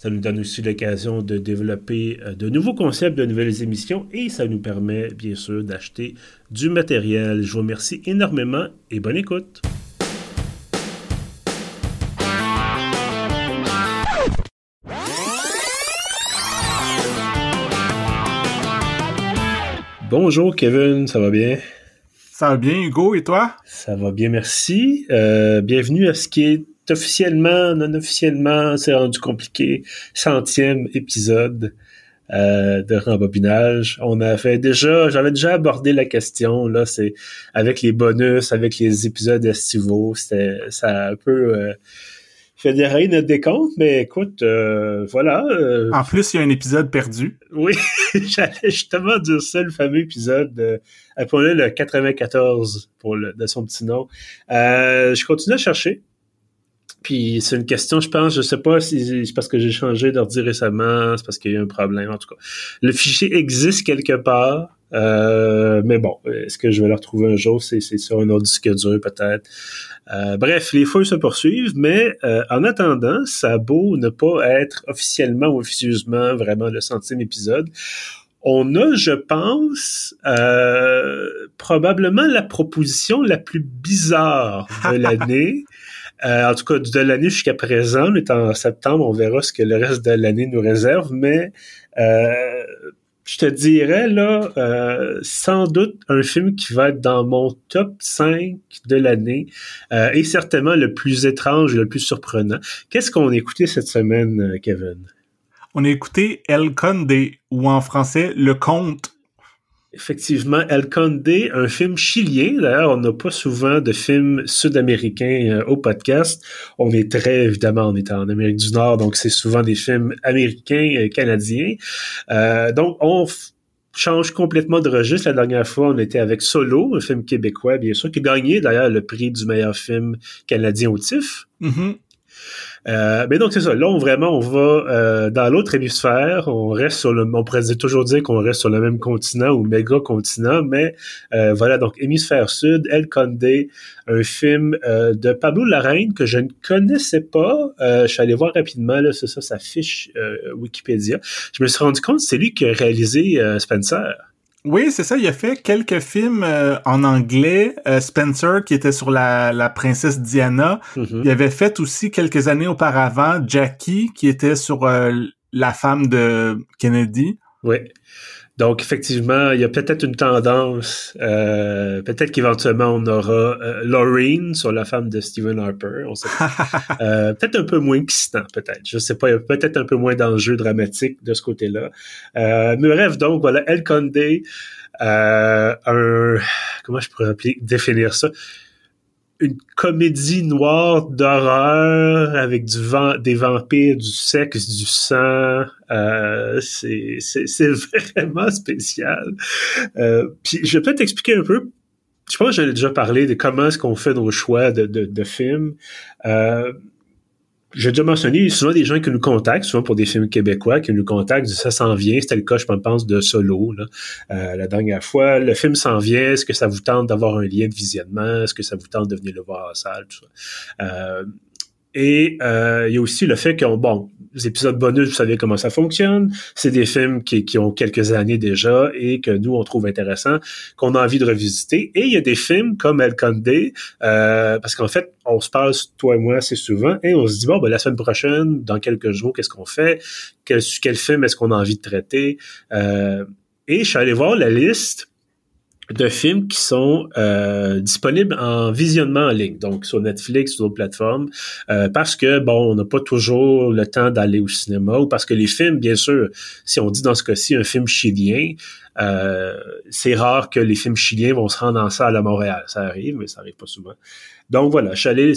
Ça nous donne aussi l'occasion de développer euh, de nouveaux concepts, de nouvelles émissions et ça nous permet bien sûr d'acheter du matériel. Je vous remercie énormément et bonne écoute. Bonjour Kevin, ça va bien? Ça va bien Hugo et toi? Ça va bien, merci. Euh, bienvenue à ce qui est officiellement, non officiellement, c'est rendu compliqué, centième épisode euh, de rembobinage. On avait déjà, j'avais déjà abordé la question, là, c'est avec les bonus, avec les épisodes estivaux, c'était ça a un peu... Euh, fédérer notre décompte, mais écoute, euh, voilà. Euh, en plus, il y a un épisode perdu. Oui, j'allais justement dire ça, le fameux épisode, euh, appelé le 94 pour le, de son petit nom. Euh, je continue à chercher. Puis c'est une question, je pense, je sais pas si c'est parce que j'ai changé d'ordi récemment, c'est parce qu'il y a eu un problème, en tout cas. Le fichier existe quelque part, euh, mais bon, est-ce que je vais le retrouver un jour? C'est sur un autre disque dur peut-être. Euh, bref, les feuilles se poursuivent, mais euh, en attendant, ça a beau ne pas être officiellement ou officieusement vraiment le centième épisode. On a, je pense, euh, probablement la proposition la plus bizarre de l'année. En tout cas, de l'année jusqu'à présent, on en septembre, on verra ce que le reste de l'année nous réserve, mais je te dirais, là, euh, sans doute un film qui va être dans mon top 5 de l'année euh, et certainement le plus étrange le plus surprenant. Qu'est-ce qu'on a écouté cette semaine, euh, Kevin? On a écouté El Conde, ou en français, Le Conte Effectivement, El Conde, un film chilien. D'ailleurs, on n'a pas souvent de films sud-américains euh, au podcast. On est très, évidemment, on est en Amérique du Nord, donc c'est souvent des films américains, euh, canadiens. Euh, donc, on change complètement de registre. La dernière fois, on était avec Solo, un film québécois, bien sûr, qui a gagné d'ailleurs le prix du meilleur film canadien au TIFF. Mm-hmm. Euh, mais donc c'est ça. Là, on, vraiment, on va euh, dans l'autre hémisphère. On reste sur le, on pourrait toujours dire qu'on reste sur le même continent ou méga continent, mais euh, voilà. Donc hémisphère sud, El Conde, un film de Pablo Larraine que je ne connaissais pas. je suis allé voir rapidement là, c'est ça, sa fiche Wikipédia. Je me suis rendu compte c'est lui qui a réalisé Spencer. Oui, c'est ça. Il a fait quelques films euh, en anglais. Euh, Spencer, qui était sur la, la princesse Diana. Mm-hmm. Il avait fait aussi quelques années auparavant Jackie, qui était sur euh, la femme de Kennedy. Oui. Donc, effectivement, il y a peut-être une tendance, euh, peut-être qu'éventuellement on aura euh, Lorraine sur la femme de Stephen Harper. On sait euh, peut-être un peu moins excitant, peut-être. Je sais pas, il y a peut-être un peu moins d'enjeux dramatiques de ce côté-là. Euh, mais bref, donc voilà, El Conde, euh, un, comment je pourrais appeler, définir ça? Une comédie noire d'horreur avec du vent, des vampires, du sexe, du sang. Euh, c'est, vraiment spécial. Euh, puis je vais peut-être expliquer un peu. Je pense que j'avais déjà parlé de comment est-ce qu'on fait nos choix de, de, de films. Euh, j'ai déjà mentionné souvent des gens qui nous contactent, souvent pour des films québécois, qui nous contactent, ça s'en vient. C'était le cas, je pense, de Solo euh, la dernière fois. Le film s'en vient. Est-ce que ça vous tente d'avoir un lien de visionnement? Est-ce que ça vous tente de venir le voir en salle? Tout ça? Euh, et euh, il y a aussi le fait que, bon, les épisodes bonus, vous savez comment ça fonctionne. C'est des films qui, qui, ont quelques années déjà et que nous, on trouve intéressants, qu'on a envie de revisiter. Et il y a des films comme El Conde, euh, parce qu'en fait, on se parle, toi et moi, assez souvent, et on se dit, bon, ben, la semaine prochaine, dans quelques jours, qu'est-ce qu'on fait? Quel, quel film est-ce qu'on a envie de traiter? Euh, et je suis allé voir la liste de films qui sont euh, disponibles en visionnement en ligne, donc sur Netflix, sur d'autres plateformes, euh, parce que, bon, on n'a pas toujours le temps d'aller au cinéma, ou parce que les films, bien sûr, si on dit dans ce cas-ci un film chilien, euh, c'est rare que les films chiliens vont se rendre en salle à Montréal. Ça arrive, mais ça arrive pas souvent. Donc voilà, je suis allé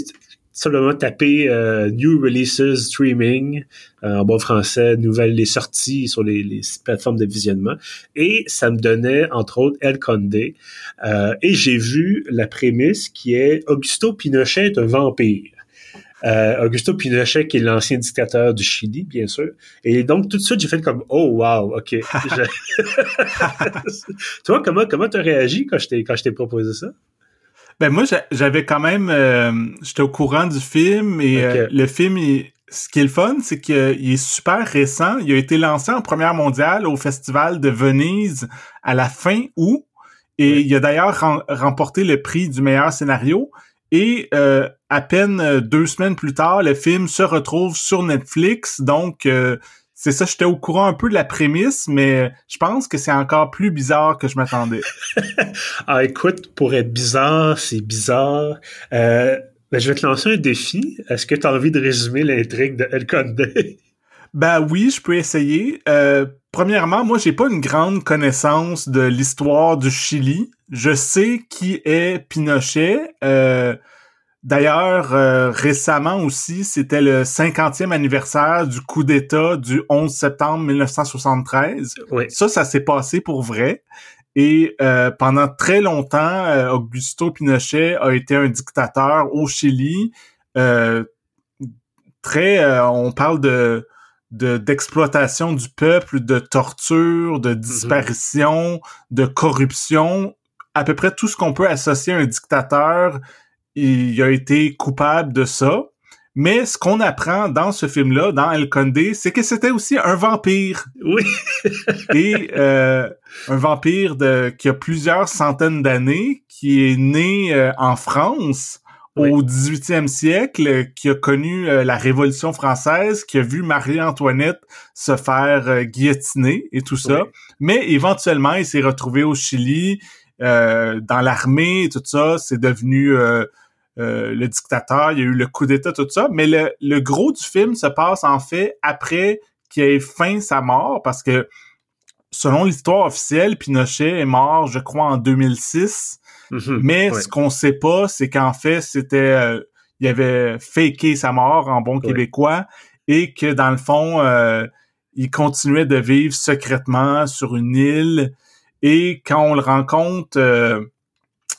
simplement taper euh, New Releases Streaming euh, en bon français, nouvelles les sorties sur les, les, plateformes de visionnement, et ça me donnait entre autres El Conde, euh, et j'ai vu la prémisse qui est Augusto Pinochet est un vampire. Euh, Augusto Pinochet, qui est l'ancien dictateur du Chili, bien sûr. Et donc, tout de suite, j'ai fait comme, oh, wow, OK. tu vois, comment, comment t'as réagi quand je t'ai, quand je t'ai proposé ça? Ben, moi, j'avais quand même, euh, j'étais au courant du film et euh, le film, ce qui est le fun, c'est qu'il est super récent. Il a été lancé en première mondiale au Festival de Venise à la fin août. Et il a d'ailleurs remporté le prix du meilleur scénario. Et euh, à peine euh, deux semaines plus tard, le film se retrouve sur Netflix. Donc, euh, c'est ça, j'étais au courant un peu de la prémisse, mais je pense que c'est encore plus bizarre que je m'attendais. ah, écoute, pour être bizarre, c'est bizarre. Euh, ben, je vais te lancer un défi. Est-ce que tu as envie de résumer l'intrigue de El Conde? Ben oui, je peux essayer. Euh, premièrement, moi, j'ai pas une grande connaissance de l'histoire du Chili. Je sais qui est Pinochet. Euh, D'ailleurs, euh, récemment aussi, c'était le 50e anniversaire du coup d'État du 11 septembre 1973. Oui. Ça, ça s'est passé pour vrai. Et euh, pendant très longtemps, Augusto Pinochet a été un dictateur au Chili. très, on parle de d'exploitation du peuple, de torture, de mhm. disparition, de corruption, à peu près tout ce qu'on peut associer à un dictateur, il a été coupable de ça. Mais ce qu'on apprend dans ce film-là, dans El Condé, c'est que c'était aussi un vampire. Oui. Et euh, un vampire de, qui a plusieurs centaines d'années, qui est né euh, en France au 18e siècle, qui a connu euh, la Révolution française, qui a vu Marie-Antoinette se faire euh, guillotiner et tout ça. Mais éventuellement, il s'est retrouvé au Chili, dans l'armée, tout ça. C'est devenu le dictateur. Il y a eu le coup d'État, tout ça. Mais le, le gros du film se passe en fait après qu'il ait fin sa mort, parce que selon l'histoire officielle, Pinochet est mort, je crois, en 2006. Mhm. Mais ce qu'on sait pas, c'est qu'en fait, c'était euh, il avait faké sa mort en bon québécois et que dans le fond, euh, il continuait de vivre secrètement sur une île. Et quand on le rencontre euh,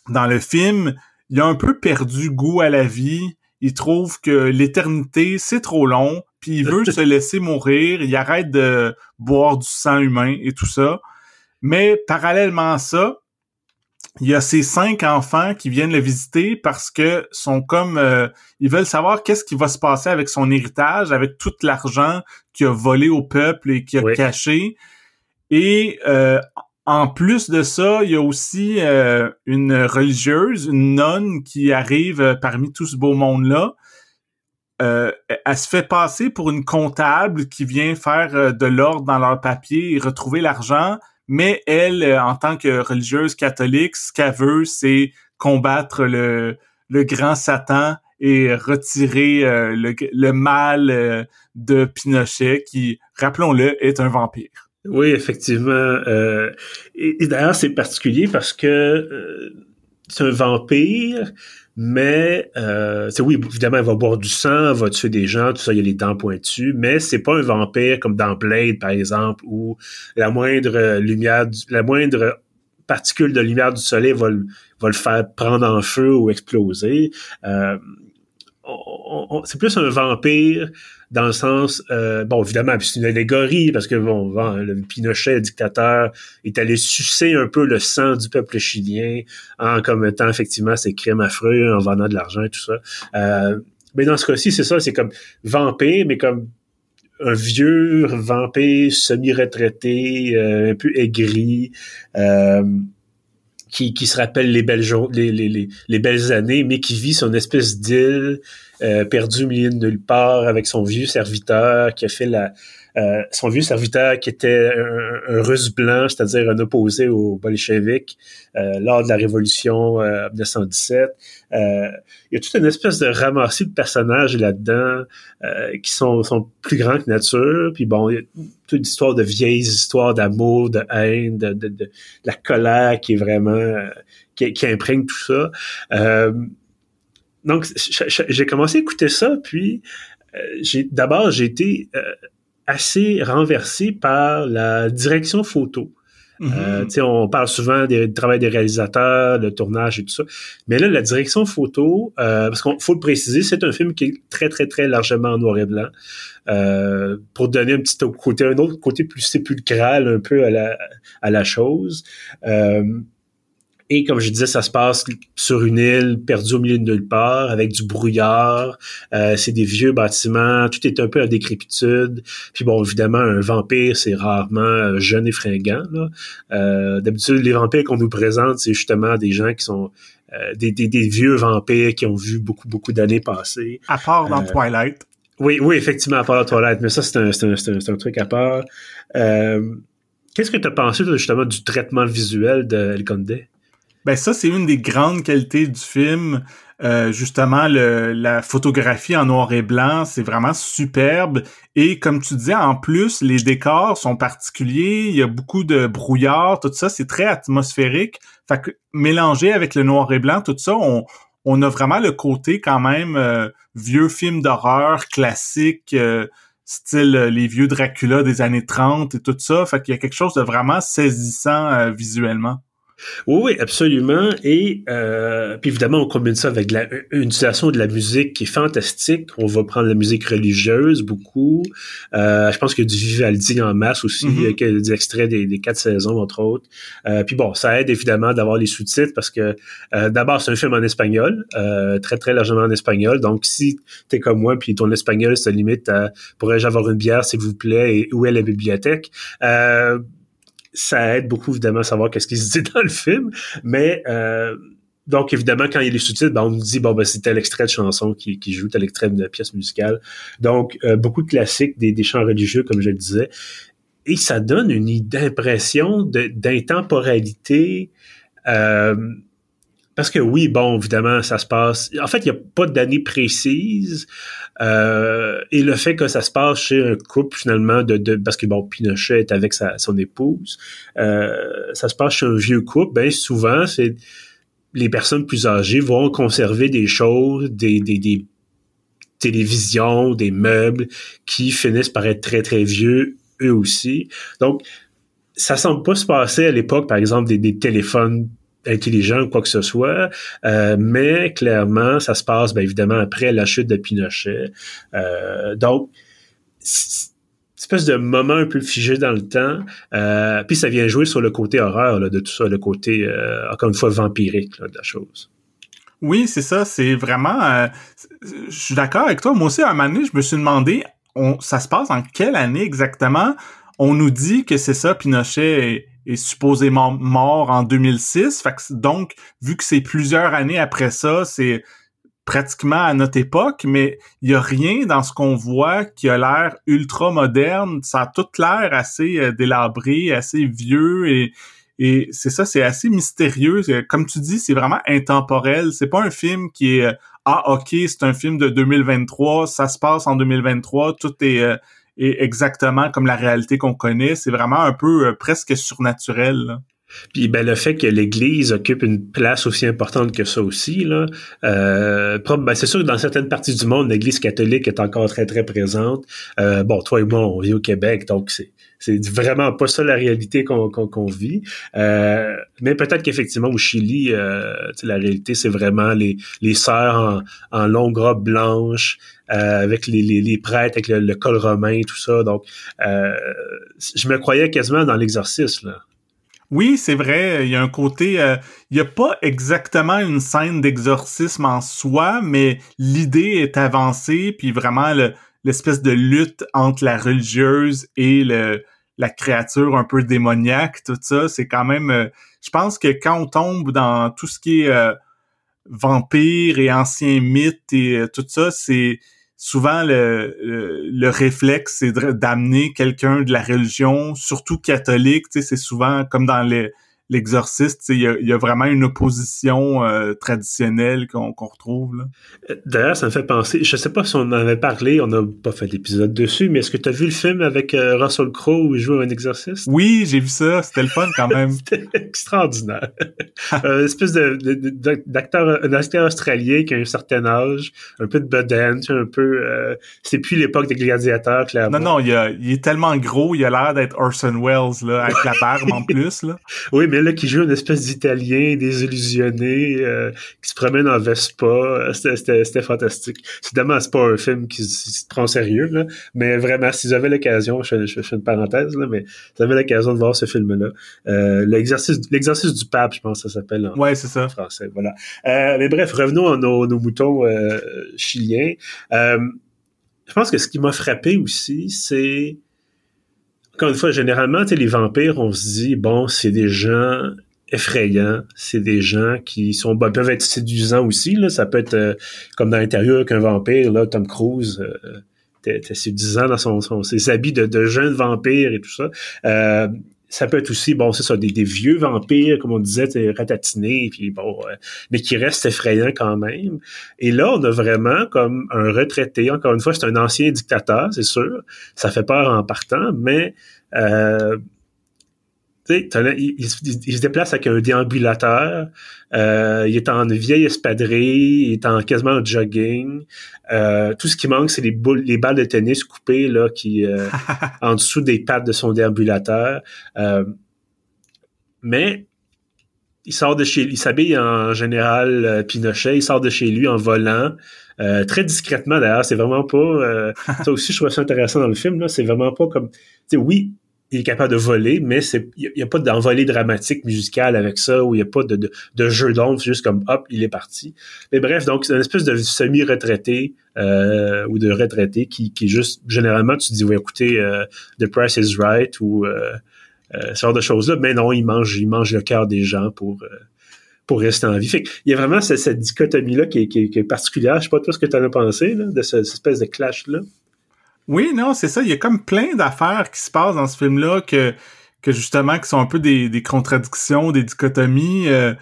dans le film, il a un peu perdu goût à la vie. Il trouve que l'éternité, c'est trop long, puis il veut se laisser mourir. Il arrête de boire du sang humain et tout ça. Mais parallèlement à ça, il y a ces cinq enfants qui viennent le visiter parce que sont comme euh, ils veulent savoir qu'est-ce qui va se passer avec son héritage, avec tout l'argent qu'il a volé au peuple et qu'il a caché. Et euh, en plus de ça, il y a aussi euh, une religieuse, une nonne qui arrive parmi tout ce beau monde-là. elle se fait passer pour une comptable qui vient faire de l'ordre dans leur papier et retrouver l'argent mais elle, euh, en tant que religieuse catholique, ce qu'elle veut, c'est combattre le, le grand Satan et retirer euh, le, mal euh, de Pinochet, qui, rappelons-le, est un vampire. Oui, effectivement. et, d'ailleurs, c'est particulier parce que c'est un vampire, mais euh, oui, évidemment, elle va boire du sang, elle va tuer des gens, tout ça, il a les dents pointues, mais c'est pas un vampire comme dans Blade, par exemple, où la moindre lumière, la moindre particule de lumière du soleil va, va le faire prendre en feu ou exploser. Euh, c'est plus un vampire dans le sens, euh, bon, évidemment, c'est une allégorie, parce que, bon, le Pinochet, dictateur, est allé sucer un peu le sang du peuple chilien en commettant, effectivement, ces crimes affreux, en vendant de l'argent et tout ça. Euh, mais dans ce cas-ci, c'est ça, c'est comme vampire, mais comme un vieux vampire semi-retraité, euh, un peu aigri, qui, qui se rappelle les belles, les, les, les, belles années, mais qui vit une espèce d'île euh, perdu au milieu de nulle part avec son vieux serviteur qui a fait la euh, son vieux serviteur qui était un, russe blanc, c'est-à-dire un opposé aux bolcheviks euh, lors de la révolution euh, 1917. Euh, il y a toute une espèce de ramassis de personnages là-dedans qui sont, sont plus grands que nature. Puis bon, il y a toute une histoire de vieilles histoires d'amour, de haine, de, de, de, la colère qui est vraiment qui, qui imprègne tout ça. Donc, j'ai commencé à écouter ça, puis j'ai d'abord, j'ai été assez renversé par la direction photo. Euh, mm-hmm. on parle souvent du travail des réalisateurs, le tournage et tout ça. Mais là, la direction photo, euh, parce qu'il faut le préciser, c'est un film qui est très, très, très largement en noir et blanc. Euh, pour donner un petit côté, un autre côté plus sépulcral un peu à la, à la chose. Euh, et comme je disais, ça se passe sur une île perdue au milieu de nulle part, avec du brouillard. Euh, c'est des vieux bâtiments, tout est un peu à décrépitude. Puis bon, évidemment, un vampire, c'est rarement euh, jeune et fringant. Euh, D'habitude, les vampires qu'on nous présente, c'est justement des gens qui sont euh, des, des, des, vieux vampires qui ont vu beaucoup, beaucoup d'années passer. À part dans Twilight. Oui, oui, effectivement, à part dans Twilight. Mais ça, c'est un, un, un, truc à part. Qu'est-ce que tu as pensé justement du traitement visuel de El Conde? Ben ça, c'est une des grandes qualités du film. Euh, justement, le, la photographie en noir et blanc, c'est vraiment superbe. Et comme tu disais, en plus, les décors sont particuliers. Il y a beaucoup de brouillard, tout ça, c'est très atmosphérique. Fait que mélangé avec le noir et blanc, tout ça, on, on a vraiment le côté quand même euh, vieux film d'horreur classique. Euh, style les vieux Dracula des années 30 et tout ça. Fait qu'il y a quelque chose de vraiment saisissant visuellement. Oui, oui, absolument. Et euh, puis évidemment, on combine ça avec la, une utilisation de la musique qui est fantastique. On va prendre la musique religieuse beaucoup. Euh, je pense qu'il y a du Vivaldi en masse aussi, a des extraits des, des, quatre saisons, entre autres. Euh, puis bon, ça aide évidemment d'avoir les sous-titres parce que euh, d'abord, c'est un film en espagnol, euh, très, très largement en espagnol. Donc, si t'es comme moi, puis ton espagnol se limite à « pourrais-je avoir une bière, s'il vous plaît, et où est la bibliothèque? Ça aide beaucoup évidemment à savoir qu'est-ce qui se dit dans le film, mais euh, donc évidemment quand il y a les sous-titres, ben, on nous dit bon ben c'est tel extrait de chanson qui, qui joue, tel extrait de pièce musicale. Donc euh, beaucoup de classiques, des, des chants religieux comme je le disais, et ça donne une impression d'intemporalité. Euh, parce que oui, bon, évidemment, ça se passe. En fait, il n'y a pas d'année précise. Euh, et le fait que ça se passe chez un couple, finalement, de, de parce que bon, Pinochet est avec sa, son épouse, euh, ça se passe chez un vieux couple, ben souvent, c'est les personnes plus âgées vont conserver des choses, des, des, des télévisions, des meubles qui finissent par être très, très vieux eux aussi. Donc, ça semble pas se passer à l'époque, par exemple, des, des téléphones intelligent ou quoi que ce soit, euh, mais clairement, ça se passe bien évidemment après la chute de Pinochet. Euh, donc, espèce de moment un peu figé dans le temps. Euh, puis ça vient jouer sur le côté horreur là, de tout ça, le côté, euh, encore une fois, vampirique là, de la chose. Oui, c'est ça. C'est vraiment... Euh, je suis d'accord avec toi. Moi aussi, à un moment donné, je me suis demandé, on, ça se passe en quelle année exactement? On nous dit que c'est ça, Pinochet est supposément mort en 2006. Fait donc, vu que c'est plusieurs années après ça, c'est pratiquement à notre époque, mais il y a rien dans ce qu'on voit qui a l'air ultra moderne. Ça a tout l'air assez euh, délabré, assez vieux et, et c'est ça, c'est assez mystérieux. Comme tu dis, c'est vraiment intemporel. C'est pas un film qui est euh, ah ok, c'est un film de 2023, ça se passe en 2023, tout est et exactement comme la réalité qu'on connaît. C'est vraiment un peu euh, presque surnaturel. Puis ben, le fait que l'Église occupe une place aussi importante que ça aussi, là, euh, ben, c'est sûr que dans certaines parties du monde, l'Église catholique est encore très, très présente. Euh, bon, toi et moi, on vit au Québec, donc c'est c'est vraiment pas ça la réalité qu'on qu'on vit. Euh, mais peut-être qu'effectivement au Chili, euh, la réalité c'est vraiment les les sœurs en, en longue robe blanche euh, avec les, les, les, prêtres avec le, col romain tout ça. Donc euh, je me croyais quasiment dans l'exorcisme. Oui, c'est vrai. Il y a un côté. Euh, il n'y a pas exactement une scène d'exorcisme en soi, mais l'idée est avancée, puis vraiment l'espèce de lutte entre la religieuse et le, la créature un peu démoniaque, tout ça, c'est quand même. Euh, je pense que quand on tombe dans tout ce qui est euh, vampire et anciens mythes et tout ça, c'est souvent le, le, réflexe, c'est d'amener quelqu'un de la religion, surtout catholique. Tu sais, c'est souvent comme dans les l'exorciste, il y a, vraiment une opposition euh, traditionnelle qu'on retrouve. Euh, d'ailleurs, ça me fait penser, je sais pas si on en avait parlé, on n'a pas fait d'épisode dessus, mais est-ce que tu as vu le film avec euh, Russell Crowe où il joue un exorciste? Oui, j'ai vu ça, c'était le fun quand même. c'était extraordinaire. une espèce de, d'acteur, un acteur australien qui a un certain âge, un peu de bedaine, un peu... c'est plus l'époque des gladiateurs, clairement. Non, non, il, il est tellement gros, il a l'air d'être Orson Welles, là, avec la barbe en plus. Là. Oui, mais là, qui joue une espèce d'Italien désillusionné, euh, qui se promène en Vespa, c'était fantastique. Évidemment, c'est pas un film qui se prend sérieux, là, mais vraiment, si vous avez l'occasion, je, fais une parenthèse, là, mais si vous avez l'occasion de voir ce film-là, euh, l'exercice l'exercice du pape, je pense que ça s'appelle en, ouais, c'est ça. français. Voilà. Euh, mais bref, revenons à nos, nos moutons chiliens. Je pense que ce qui m'a frappé aussi, c'est encore une fois, généralement, les vampires, on se dit, bon, c'est des gens effrayants, c'est des gens qui sont ben, peuvent être séduisants aussi. Là. Ça peut être euh, comme dans l'intérieur qu'un vampire, là, Tom Cruise. Euh, était séduisant dans son, son, ses habits de, de jeune vampire et tout ça. Euh, ça peut être aussi, bon, c'est ça, des, vieux vampires, comme on disait, ratatinés, puis bon, euh, mais qui restent effrayants quand même. Et là, on a vraiment comme un retraité. Encore une fois, c'est un ancien dictateur, c'est sûr. Ça fait peur en partant, mais euh, il, il, se déplace avec un déambulateur, euh, il est en vieille espadrille, il est en quasiment en jogging. Euh, tout ce qui manque, c'est les, les balles de tennis coupées là, qui euh, en dessous des pattes de son déambulateur. mais il sort de chez il s'habille en général Pinochet, il sort de chez lui en volant. très discrètement d'ailleurs, c'est vraiment pas. ça aussi, je trouve ça intéressant dans le film. Là, c'est vraiment pas comme. Oui, il est capable de voler, mais c'est il n'y a, pas d'envolée dramatique musicale avec ça, où il n'y a pas de, de, jeu d'ombre, juste comme hop, il est parti. Mais bref, donc c'est une espèce de semi-retraité euh, ou de retraité qui, qui juste généralement tu dis ouais écoutez euh, The Price is Right ou euh, euh, ce genre de choses-là, mais non, il mange, il mange le cœur des gens pour pour rester en vie. Fait il y a vraiment cette, dichotomie-là qui est, qui, est, particulière. Je sais pas toi ce que tu en as pensé là, de cette espèce de clash-là? Oui, non, c'est ça. Il y a comme plein d'affaires qui se passent dans ce film-là que, que justement, qui sont un peu des, des contradictions, des dichotomies. Euh.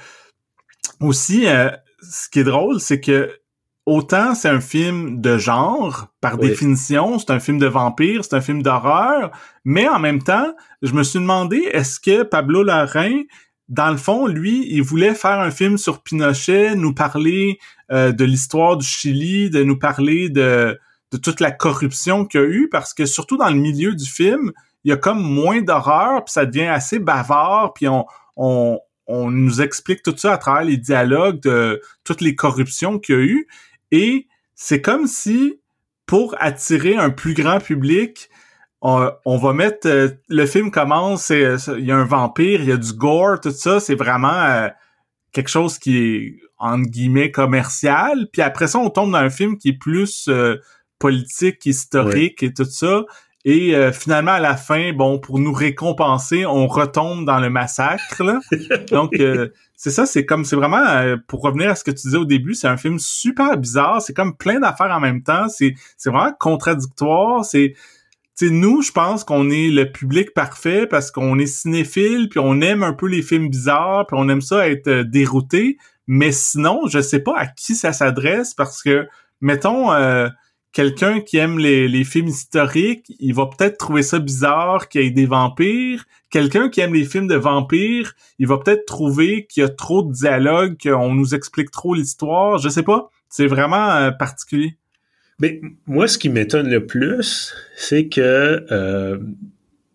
aussi, euh, ce qui est drôle, c'est que autant c'est un film de genre, par définition, c'est un film de vampire, c'est un film d'horreur, mais en même temps, je me suis demandé, est-ce que Pablo Larraín, dans le fond, lui, il voulait faire un film sur Pinochet, nous parler euh, de l'histoire du Chili, de nous parler de de toute la corruption qu'il y a eu parce que surtout dans le milieu du film, il y a comme moins d'horreur, puis ça devient assez bavard, puis on, on, on nous explique tout ça à travers les dialogues de toutes les corruptions qu'il y a eu. Et c'est comme si, pour attirer un plus grand public, on, va mettre... Euh, le film commence, il y a un vampire, il y a du gore, tout ça, c'est vraiment euh, quelque chose qui est, entre guillemets, commercial. Puis après ça, on tombe dans un film qui est plus... Euh, politique, historique et tout ça. Et euh, finalement, à la fin, bon, pour nous récompenser, on retombe dans le massacre. Donc, euh, c'est ça, c'est comme, c'est vraiment, euh, pour revenir à ce que tu disais au début, c'est un film super bizarre. C'est comme plein d'affaires en même temps. C'est, c'est vraiment contradictoire. C'est, tu nous, je pense qu'on est le public parfait parce qu'on est cinéphile, puis on aime un peu les films bizarres, puis on aime ça être dérouté. Mais sinon, je sais pas à qui ça s'adresse parce que, mettons, quelqu'un qui aime les, les, films historiques, il va peut-être trouver ça bizarre qu'il y ait des vampires. Quelqu'un qui aime les films de vampires, il va peut-être trouver qu'il y a trop de dialogues, qu'on nous explique trop l'histoire. Je sais pas. C'est vraiment euh, particulier. Mais moi, ce qui m'étonne le plus, c'est que euh,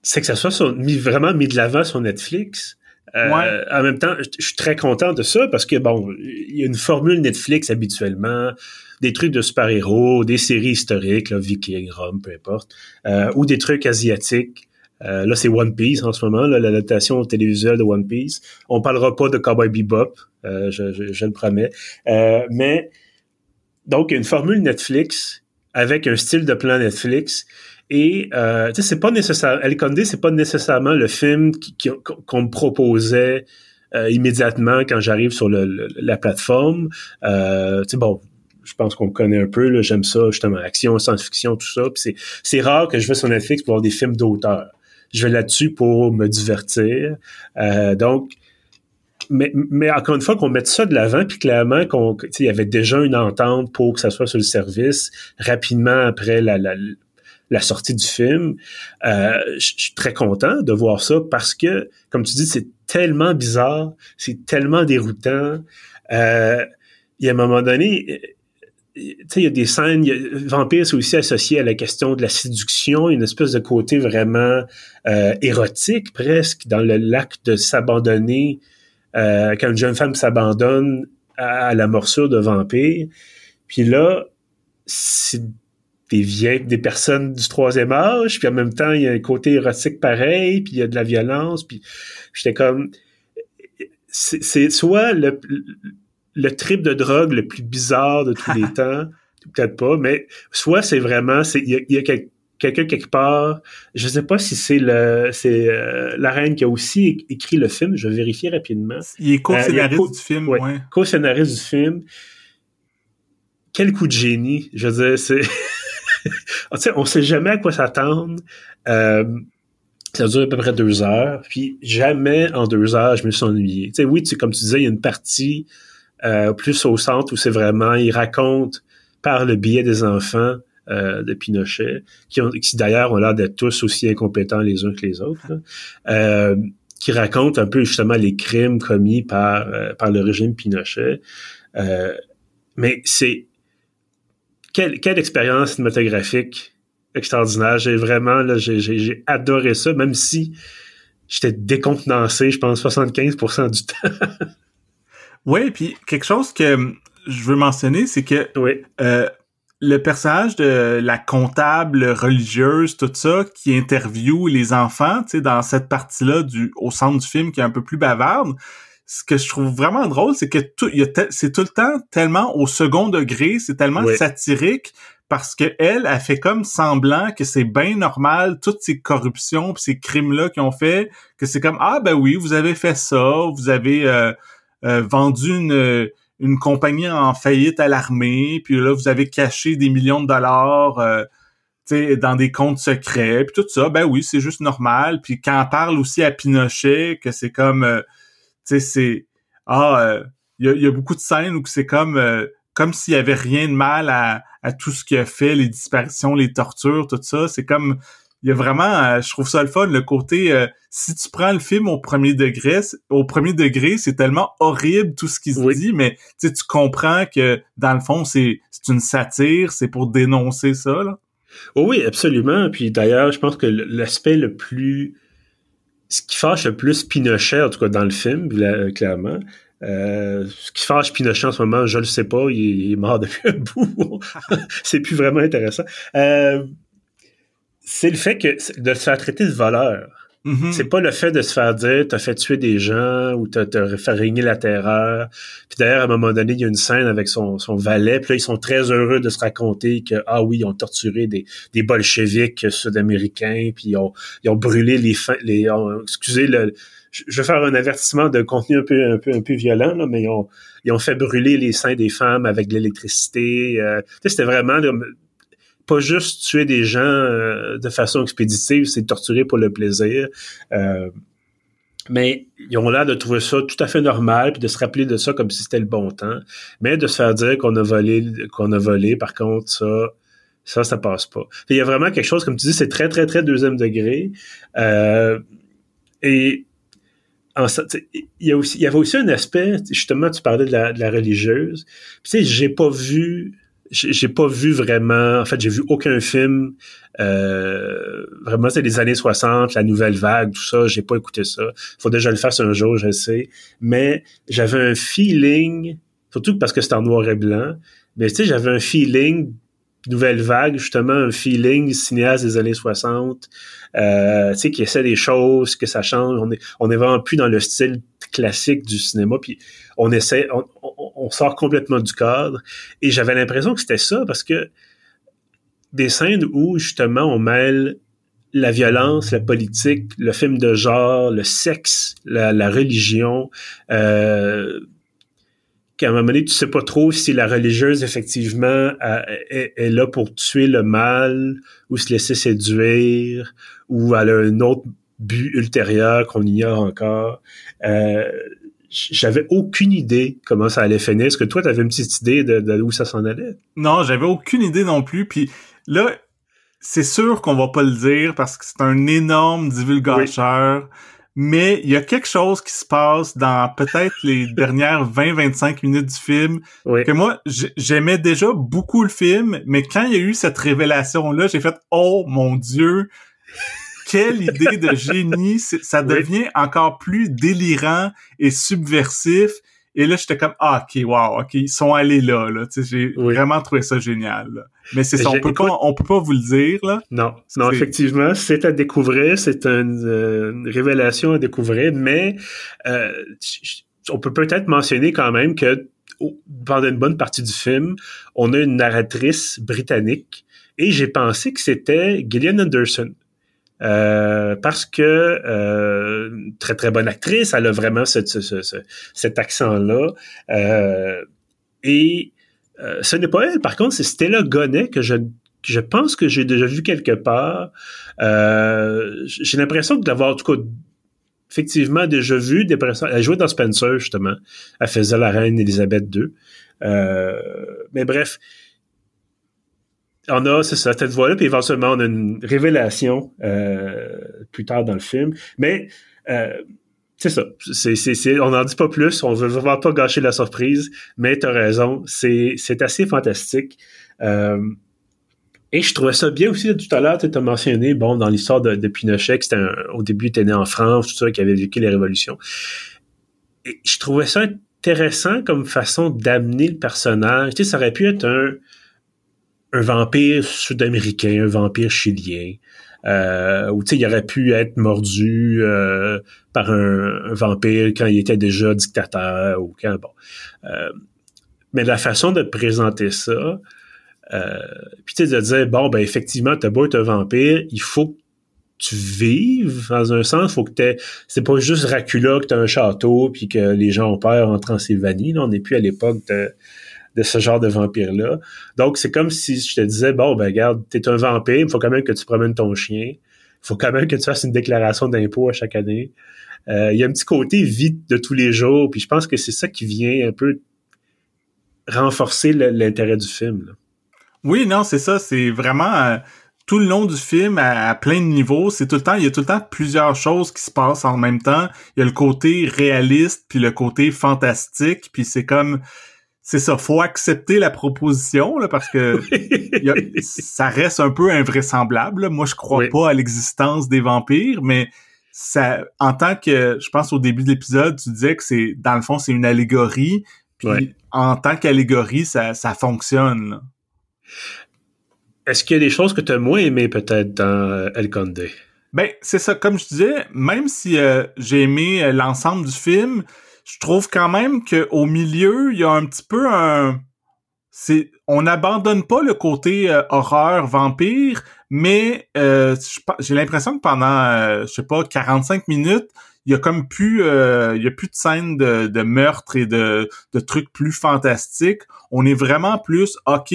c'est que ça soit mis, vraiment mis de l'avant sur Netflix. Euh, en même temps, je suis très content de ça parce que bon, il y a une formule Netflix habituellement des trucs de super-héros, des séries historiques, là, Viking, Rome, peu importe, euh, ou des trucs asiatiques. Euh, là, c'est One Piece en ce moment, l'adaptation télévisuelle de One Piece. On parlera pas de Cowboy Bebop, euh, je, le promets. mais donc, une formule Netflix avec un style de plan Netflix. Et euh, tu sais, c'est pas nécessaire. El Conde, c'est pas nécessairement le film qu'on me proposait immédiatement quand j'arrive sur la plateforme. Euh, bon, je pense qu'on connaît un peu. J'aime ça, justement, action, science-fiction, tout ça. C'est rare que je vais sur Netflix pour voir des films d'auteur. Je vais là-dessus pour me divertir. Euh, donc, mais, mais encore une fois, qu'on mette ça de l'avant, puis clairement qu'on, il y avait déjà une entente pour que ça soit sur le service rapidement après la, la, la sortie du film. Euh, je suis très content de voir ça parce que, comme tu dis, c'est tellement bizarre, c'est tellement déroutant. Euh, il y a un moment donné, tu sais, il y a des scènes, Vampire, c'est aussi associé à la question de la séduction, une espèce de côté vraiment euh, érotique presque dans le lac de s'abandonner euh, quand une jeune femme s'abandonne à, la morsure de vampire. Puis là, c'est des vieilles, des personnes du troisième âge, puis en même temps, il y a un côté érotique pareil, puis il y a de la violence, puis j'étais comme... C'est soit le trip de drogue le plus bizarre de tous les temps, peut-être pas, mais soit c'est vraiment, il y a, y a quelqu'un quelque part, je sais pas si c'est le c'est euh, la reine qui a aussi écrit le film, je vais vérifier rapidement. Il est co-scénariste euh, du film, ouais. Co-scénariste du film. Quel coup de génie, je veux dire, c'est on sait jamais à quoi s'attendre. Euh, ça dure à peu près deux heures, puis jamais en deux heures je me suis ennuyé. Tu sais, oui, tu, comme tu disais, il y a une partie euh, plus au centre où c'est vraiment, il raconte par le biais des enfants euh, de Pinochet, qui, d'ailleurs ont l'air d'être tous aussi incompétents les uns que les autres, euh, qui racontent un peu justement les crimes commis par, le régime Pinochet. Mais c'est quelle, expérience cinématographique extraordinaire. J'ai vraiment, j'ai, adoré ça, même si j'étais décontenancé, je pense, 75% du temps. Oui, puis quelque chose que je veux mentionner, c'est que oui. euh, le personnage de la comptable religieuse, tout ça, qui interviewe les enfants, tu sais, dans cette partie-là du au centre du film qui est un peu plus bavarde, ce que je trouve vraiment drôle, c'est que tout, c'est tout le temps tellement au second degré, c'est tellement satirique parce que elle a fait comme semblant que c'est bien normal toutes ces corruptions pis ces crimes là qu'ils ont fait que c'est comme ah ben oui vous avez fait ça vous avez euh, vendu une compagnie en faillite à l'armée, puis là, vous avez caché des millions de dollars euh, dans des comptes secrets, puis tout ça, ben oui, c'est juste normal. Puis quand on parle aussi à Pinochet, que c'est comme, euh, tu sais, c'est... Ah, il y, a, beaucoup de scènes où c'est comme comme s'il y avait rien de mal à tout ce qu'il a fait, les disparitions, les tortures, tout ça. C'est comme il y a vraiment, euh, je trouve ça le fun, le côté, euh, si tu prends le film au premier degré, au premier degré, c'est tellement horrible tout ce qui se dit, mais tu comprends que dans le fond, c'est une satire, c'est pour dénoncer ça. Là. Oh oui, absolument. Puis d'ailleurs, je pense que l'aspect le plus, ce qui fâche le plus Pinochet, en tout cas dans le film, clairement, euh, ce qui fâche Pinochet en ce moment, je le sais pas, il, est mort depuis un bout. c'est plus vraiment intéressant. Euh, c'est le fait que de se faire traiter de voleur. Mm-hmm. C'est pas le fait de se faire dire t'as fait tuer des gens ou t'as fait régner la terreur. Puis d'ailleurs, à un moment donné, il y a une scène avec son, son valet. Puis là, ils sont très heureux de se raconter que ah oui, ils ont torturé des, des bolcheviques sud-américains. Puis ils ont, ils ont brûlé les les excusez le je vais faire un avertissement de contenu un peu un peu un peu violent là, mais ils ont ils ont fait brûler les seins des femmes avec de l'électricité. Euh, c'était vraiment pas juste tuer des gens euh, de façon expéditive, c'est torturer pour le plaisir. Euh, mais ils ont l'air de trouver ça tout à fait normal, puis de se rappeler de ça comme si c'était le bon temps. Mais de se faire dire qu'on a volé, qu'on a volé, par contre, ça, ça, ça passe pas. Il y a vraiment quelque chose, comme tu dis, c'est très, très, très deuxième degré. Euh, et il y a aussi, il y avait aussi un aspect, justement, tu parlais de la, de la religieuse. tu sais, j'ai pas vu j'ai pas vu vraiment, en fait, j'ai vu aucun film. Euh, vraiment, c'est les années 60, la nouvelle vague, tout ça. J'ai pas écouté ça. Faut déjà le faire un jour, je sais. Mais j'avais un feeling, surtout parce que c'était en noir et blanc. Mais tu sais, j'avais un feeling nouvelle vague, justement, un feeling cinéaste des années 60, euh, tu sais, qui essaie des choses, que ça change. On est, on est vraiment plus dans le style classique du cinéma, puis on essaie, sort complètement du cadre. Et j'avais l'impression que c'était ça, parce que des scènes où, justement, on mêle la violence, la politique, le film de genre, le sexe, la, religion, euh, qu'à un moment donné, tu sais pas trop si la religieuse, effectivement, est, là pour tuer le mal ou se laisser séduire ou elle a un autre but ultérieur qu'on ignore encore. Euh, j'avais aucune idée comment ça allait finir. Est-ce que toi, tu avais une petite idée de, de où ça s'en allait? Non, j'avais aucune idée non plus. Puis là, c'est sûr qu'on va pas le dire parce que c'est un énorme divulgateur. Mais il y a quelque chose qui se passe dans peut-être les dernières 20-25 minutes du film que moi, j'aimais déjà beaucoup le film, mais quand il y a eu cette révélation-là, j'ai fait « Oh mon Dieu! » quelle idée de génie! Ça devient encore plus délirant et subversif. Et là, j'étais comme, ah, ok, wow, ok, ils sont allés là, là. j'ai vraiment trouvé ça génial. Mais c'est ça, on peut pas, on peut pas vous le dire, là. Non, non, effectivement, c'est à découvrir, c'est une, euh, révélation à découvrir, mais euh, on peut peut-être mentionner quand même que pendant une bonne partie du film, on a une narratrice britannique et j'ai pensé que c'était Gillian Anderson. Euh, parce que euh, très très bonne actrice, elle a vraiment ce, cet accent-là. Euh, et euh, ce n'est pas elle, par contre, c'est Stella Gonnet que je, je pense que j'ai déjà vu quelque part. j'ai l'impression de l'avoir en tout cas effectivement déjà vu. Des elle jouait dans Spencer justement. Elle faisait la reine Elisabeth II. mais bref, on a, c'est ça, cette voix-là, puis éventuellement, on a une révélation euh, plus tard dans le film. Mais euh, c'est ça. C'est, c'est, on n'en dit pas plus. On veut vraiment pas gâcher la surprise. Mais tu as raison. C'est, c'est assez fantastique. Euh, et je trouvais ça bien aussi tout à l'heure. Tu as mentionné, bon, dans l'histoire de, Pinochet, que c'était au début, était né en France, tout ça, qui avait vécu les révolutions. Et je trouvais ça intéressant comme façon d'amener le personnage. Tu sais, ça aurait pu être un un vampire sud-américain, un vampire chilien, euh, sais, il aurait pu être mordu euh, par un, vampire quand il était déjà dictateur ou quand bon. Euh, mais la façon de présenter ça, euh, puis de dire bon ben effectivement, t'as beau être un vampire, il faut que tu vives dans un sens, faut que c'est pas juste Dracula que t'as un château puis que les gens ont peur en Transylvanie, on n'est plus à l'époque de de ce genre de vampire-là. Donc, c'est comme si je te disais, bon, ben regarde, t'es un vampire, il faut quand même que tu promènes ton chien. Il faut quand même que tu fasses une déclaration d'impôt à chaque année. Euh, il y a un petit côté vite de tous les jours, puis je pense que c'est ça qui vient un peu renforcer l'intérêt du film. Oui, non, c'est ça. C'est vraiment euh, tout le long du film à, plein de niveaux. C'est tout le temps, il y a tout le temps plusieurs choses qui se passent en même temps. Il y a le côté réaliste puis le côté fantastique, puis c'est comme c'est ça, faut accepter la proposition là, parce que ça reste un peu invraisemblable. Moi, je crois pas à l'existence des vampires, mais ça, en tant que, je pense au début de l'épisode, tu disais que c'est, dans le fond, c'est une allégorie. Puis en tant qu'allégorie, ça, ça fonctionne. Est-ce qu'il y a des choses que tu as moins aimées peut-être dans euh, El Conde? Ben, c'est ça, comme je disais, même si euh, j'ai aimé euh, l'ensemble du film, je trouve quand même qu'au milieu, il y a un petit peu un... C'est, on n'abandonne pas le côté euh, horreur vampire, mais euh, j'ai l'impression que pendant, euh, je sais pas, 45 minutes, il y a comme plus euh, il y a plus de scènes de, meurtre et de, de trucs plus fantastiques. On est vraiment plus OK,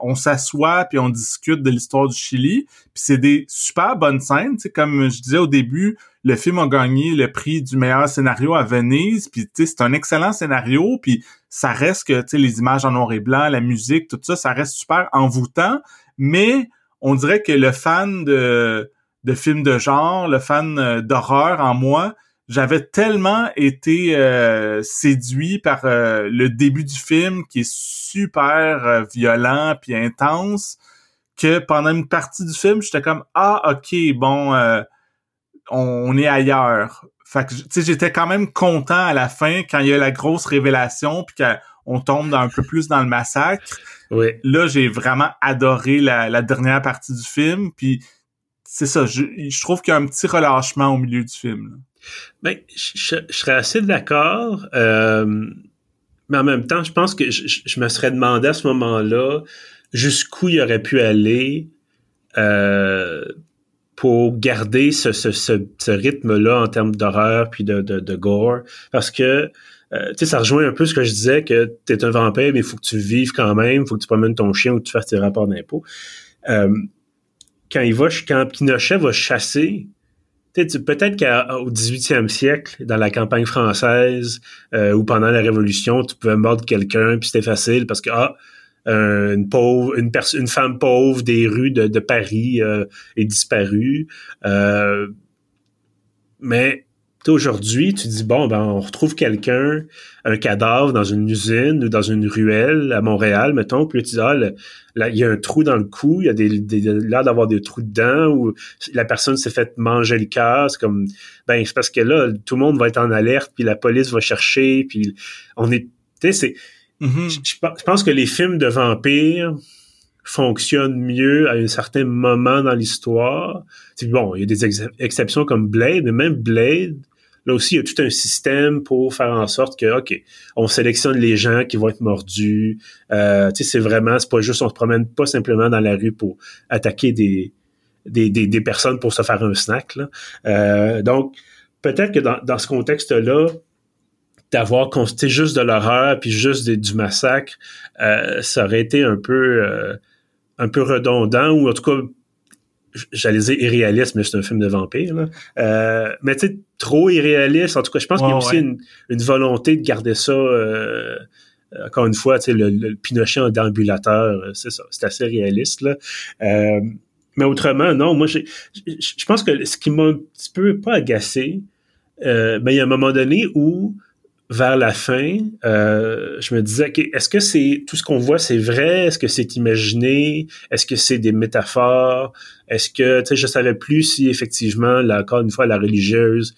on s'assoit puis on discute de l'histoire du Chili. Puis c'est des super bonnes scènes, tu comme je disais au début, le film a gagné le prix du meilleur scénario à Venise, puis c'est un excellent scénario, puis ça reste que tu les images en noir et blanc, la musique, tout ça, ça reste super envoûtant, mais on dirait que le fan de de films de genre, le fan euh, d'horreur en moi, j'avais tellement été euh, séduit par euh, le début du film qui est super violent puis intense que pendant une partie du film, j'étais comme ah OK, bon on, est ailleurs. Fait que tu sais j'étais quand même content à la fin quand il y a la grosse révélation puis qu'on tombe un peu plus dans le massacre. Oui. Là, j'ai vraiment adoré la, la dernière partie du film puis c'est ça, je, trouve qu'il y a un petit relâchement au milieu du film. Ben, je, serais assez d'accord, euh, mais en même temps, je pense que je, me serais demandé à ce moment-là jusqu'où il aurait pu aller euh, pour garder ce, ce, rythme-là en termes d'horreur puis de, de, gore, parce que euh, tu sais, ça rejoint un peu ce que je disais, que tu es un vampire, mais il faut que tu vives quand même, faut que tu promènes ton chien ou que tu fasses tes rapports d'impôts. Quand il va, quand Pinochet va chasser, peut-être qu'au 18e siècle, dans la campagne française euh, ou pendant la Révolution, tu pouvais mordre quelqu'un, puis c'était facile parce que ah, une pauvre, une, femme pauvre des rues de, Paris euh, est disparue. Euh, mais aujourd'hui, tu dis bon, ben on retrouve quelqu'un, un cadavre dans une usine ou dans une ruelle à Montréal, mettons, puis tu dis ah, il y a un trou dans le cou, il y a des, l'air d'avoir des trous dedans, ou la personne s'est fait manger le cœur, c'est comme ben c'est parce que là, tout le monde va être en alerte, puis la police va chercher, puis on est, c'est, mm-hmm. je, pense que les films de vampires fonctionnent mieux à un certain moment dans l'histoire. Bon, il y a des exceptions comme Blade, mais même Blade, Là aussi, il y a tout un système pour faire en sorte que, OK, on sélectionne les gens qui vont être mordus. Euh, tu sais, c'est vraiment, c'est pas juste, on se promène pas simplement dans la rue pour attaquer des, des, des, personnes pour se faire un snack. Là. Euh, donc, peut-être que dans, dans ce contexte-là, d'avoir constaté juste de l'horreur puis juste du massacre, euh, ça aurait été un peu euh, un peu redondant ou en tout cas j'allais dire irréaliste, mais c'est un film de vampire. Là. Euh, mais tu sais, trop irréaliste. En tout cas, je pense qu'il y a aussi une, volonté de garder ça. Euh, encore une fois, tu sais, le, le, Pinochet en déambulateur, euh, c'est ça, c'est assez réaliste. Là. mais autrement, non, moi, je pense que ce qui m'a un petit peu pas agacé, mais il y a un moment donné où vers la fin, euh, je me disais, est-ce que c'est tout ce qu'on voit, c'est vrai? Est-ce que c'est imaginé? Est-ce que c'est des métaphores? Est-ce que, tu sais, je savais plus si effectivement, là, encore une fois, la religieuse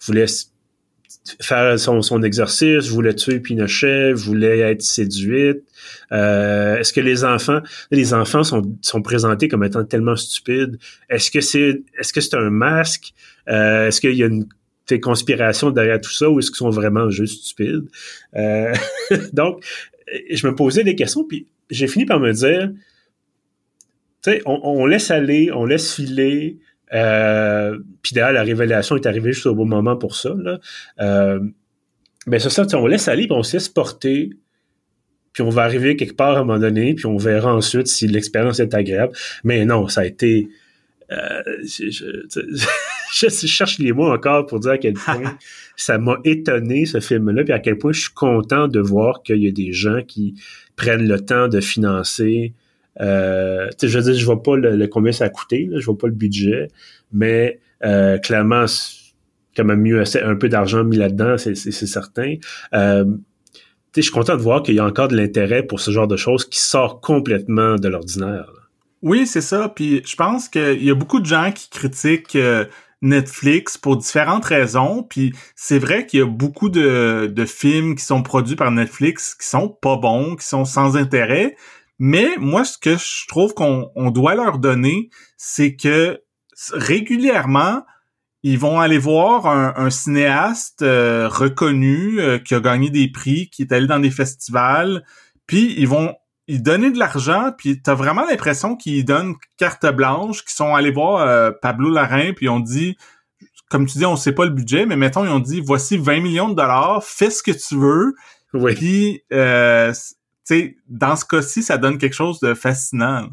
voulait faire son, son exercice, voulait tuer Pinochet, voulait être séduite. Euh, est-ce que les enfants, les enfants sont, sont présentés comme étant tellement stupides? Est-ce que c'est, est-ce que c'est un masque? Euh, Est-ce qu'il y a une tes conspirations derrière tout ça ou est-ce qu'ils sont vraiment juste stupides? Euh, donc, je me posais des questions, puis j'ai fini par me dire, tu sais, on, laisse aller, on laisse filer, euh, puis d'ailleurs, la révélation est arrivée juste au bon moment pour ça, là. Euh, mais c'est ça, on laisse aller, puis on se laisse porter, puis on va arriver quelque part à un moment donné, puis on verra ensuite si l'expérience est agréable. Mais non, ça a été... Euh, je, cherche les mots encore pour dire à quel point ça m'a étonné ce film-là, puis à quel point je suis content de voir qu'il y a des gens qui prennent le temps de financer. Euh, je veux dire, je vois pas le, combien ça a coûté, là, je vois pas le budget, mais euh, clairement, quand même mieux un peu d'argent mis là-dedans, c'est certain. Euh, je suis content de voir qu'il y a encore de l'intérêt pour ce genre de choses qui sort complètement de l'ordinaire. Oui, c'est ça. Puis je pense qu'il y a beaucoup de gens qui critiquent euh, Netflix pour différentes raisons. Puis c'est vrai qu'il y a beaucoup de, de films qui sont produits par Netflix qui sont pas bons, qui sont sans intérêt. Mais moi, ce que je trouve qu'on doit leur donner, c'est que régulièrement, ils vont aller voir un, cinéaste euh, reconnu euh, qui a gagné des prix, qui est allé dans des festivals, puis ils vont ils donnaient de l'argent, puis t'as vraiment l'impression qu'ils donnent carte blanche, qu'ils sont allés voir euh, Pablo Larrain, puis on dit, comme tu dis, on sait pas le budget, mais mettons, ils ont dit, voici 20 millions de dollars, fais ce que tu veux. Oui. Puis, euh, tu sais, dans ce cas-ci, ça donne quelque chose de fascinant.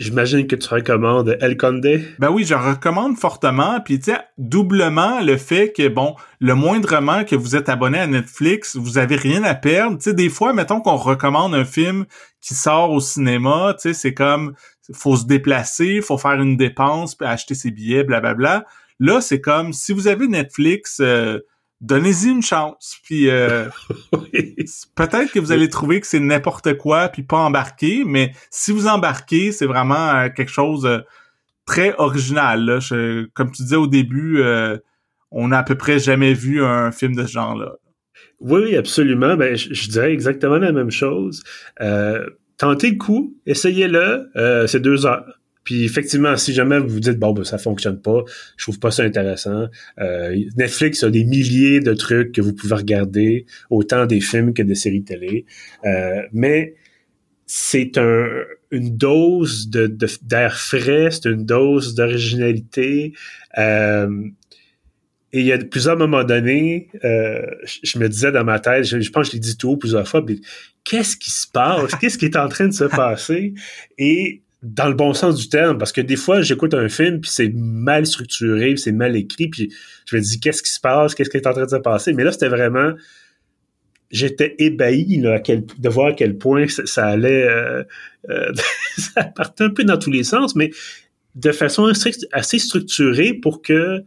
J'imagine que tu recommandes El Conde. Ben oui, je recommande fortement. Puis tu sais, doublement le fait que bon, le moindrement que vous êtes abonné à Netflix, vous avez rien à perdre. Tu sais, des fois, mettons qu'on recommande un film qui sort au cinéma, tu sais, c'est comme faut se déplacer, faut faire une dépense, puis acheter ses billets, blablabla. Là, c'est comme si vous avez Netflix. Euh, donnez-y une chance. Puis euh, peut-être que vous allez trouver que c'est n'importe quoi puis pas embarqué, mais si vous embarquez, c'est vraiment euh, quelque chose de très original. Là. comme tu disais au début, euh, on n'a à peu près jamais vu un film de ce genre-là. Oui, absolument. Ben, je, dirais exactement la même chose. tentez le coup, essayez-le. c'est deux heures. Puis effectivement, si jamais vous vous dites bon ben ça fonctionne pas, je trouve pas ça intéressant. Euh, Netflix a des milliers de trucs que vous pouvez regarder, autant des films que des séries télé. Euh, mais c'est un, une dose de, d'air frais, c'est une dose d'originalité. Euh, et il y a plusieurs moments donnés, euh, je, me disais dans ma tête, je, pense que je l'ai dit tout haut plusieurs fois, qu'est-ce qui se passe? Qu'est-ce qui est en train de se passer? Et dans le bon sens du terme, parce que des fois, j'écoute un film, puis c'est mal structuré, c'est mal écrit, puis je me dis, qu'est-ce qui se passe, qu'est-ce qui est en train de se passer? Mais là, c'était vraiment... J'étais ébahi là, de voir à quel point ça, allait... Euh, euh, ça partait un peu dans tous les sens, mais de façon assez structurée pour que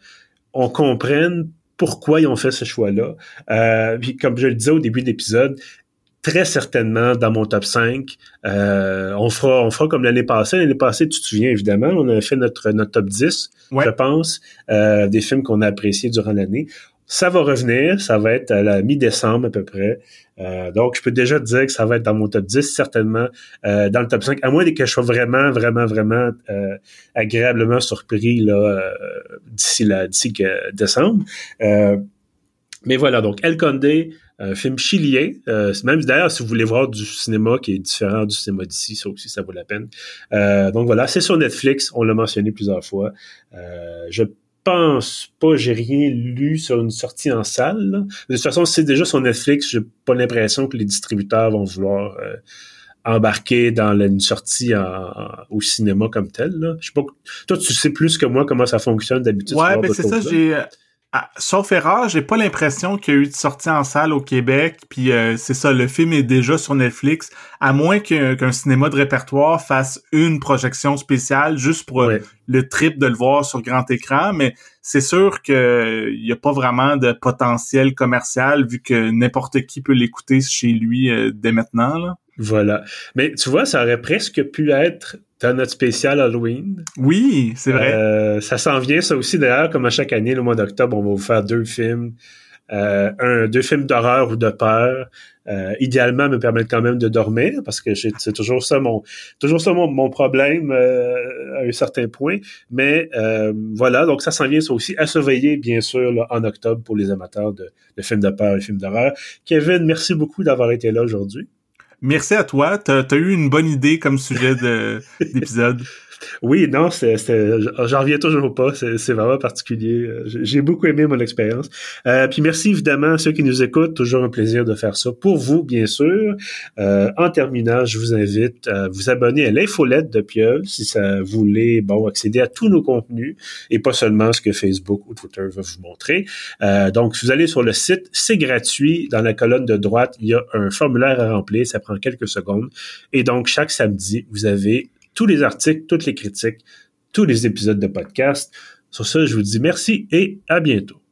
on comprenne pourquoi ils ont fait ce choix-là. Euh, comme je le disais au début de l'épisode, très certainement dans mon top 5. Euh, on fera on fera comme l'année passée. L'année passée, tu te souviens évidemment, on a fait notre, notre top 10, je pense, euh, des films qu'on a appréciés durant l'année. Ça va revenir, ça va être à la mi-décembre à peu près. Euh, donc, je peux déjà te dire que ça va être dans mon top 10, certainement euh, dans le top 5, à moins que je sois vraiment, vraiment, vraiment euh, agréablement surpris là d'ici d'ici décembre. mais voilà, donc El Condé, un film chilien. même d'ailleurs, si vous voulez voir du cinéma qui est différent du cinéma d'ici, ça aussi, ça vaut la peine. donc voilà, c'est sur Netflix, on l'a mentionné plusieurs fois. je pense pas, j'ai rien lu sur une sortie en salle. De toute façon, c'est déjà sur Netflix, j'ai pas l'impression que les distributeurs vont vouloir euh, embarquer dans une sortie au cinéma comme tel. Je sais pas, toi, tu sais plus que moi comment ça fonctionne d'habitude. Ouais, ben c'est ça, j'ai ah, sauf erreur, j'ai pas l'impression qu'il y a eu de sortie en salle au Québec. Puis euh, c'est ça, le film est déjà sur Netflix, à moins qu'un cinéma de répertoire fasse une projection spéciale juste pour euh, le trip de le voir sur grand écran. Mais c'est sûr qu'il n'y a pas vraiment de potentiel commercial vu que n'importe qui peut l'écouter chez lui euh, dès maintenant. Là. Voilà. Mais tu vois, ça aurait presque pu être dans notre spécial Halloween. Oui, c'est vrai. Euh, ça s'en vient, ça aussi, d'ailleurs, comme à chaque année, le mois d'octobre, on va vous faire deux films. Euh, un, deux films d'horreur ou de peur. Euh, idéalement, me permettre quand même de dormir, parce que c'est toujours ça mon toujours ça mon, problème à un certain point. Mais voilà, donc ça s'en vient ça aussi à surveiller, bien sûr, en octobre pour les amateurs de, de films de peur et films d'horreur. Kevin, merci beaucoup d'avoir été là aujourd'hui. Merci à toi. Tu as, eu une bonne idée comme sujet d'épisode. Oui, non, c'est, j'en reviens toujours pas. C'est, vraiment particulier. J'ai beaucoup aimé mon expérience. Euh, puis merci évidemment à ceux qui nous écoutent. Toujours un plaisir de faire ça pour vous, bien sûr. Euh, en terminant, je vous invite à vous abonner à l'infolette de Pieul si ça voulait bon accéder à tous nos contenus et pas seulement ce que Facebook ou Twitter va vous montrer. Euh, donc, si vous allez sur le site, c'est gratuit. Dans la colonne de droite, il y a un formulaire à remplir. Ça prend quelques secondes. Et donc, chaque samedi, vous avez tous les articles, toutes les critiques, tous les épisodes de podcast. Sur ça, je vous dis merci et à bientôt.